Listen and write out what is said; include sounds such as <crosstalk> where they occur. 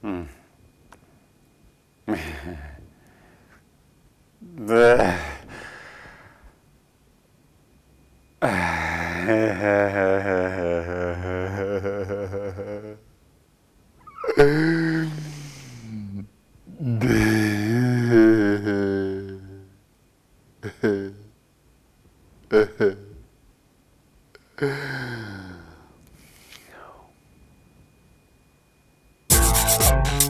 Hmm. the <laughs> <laughs> Bye.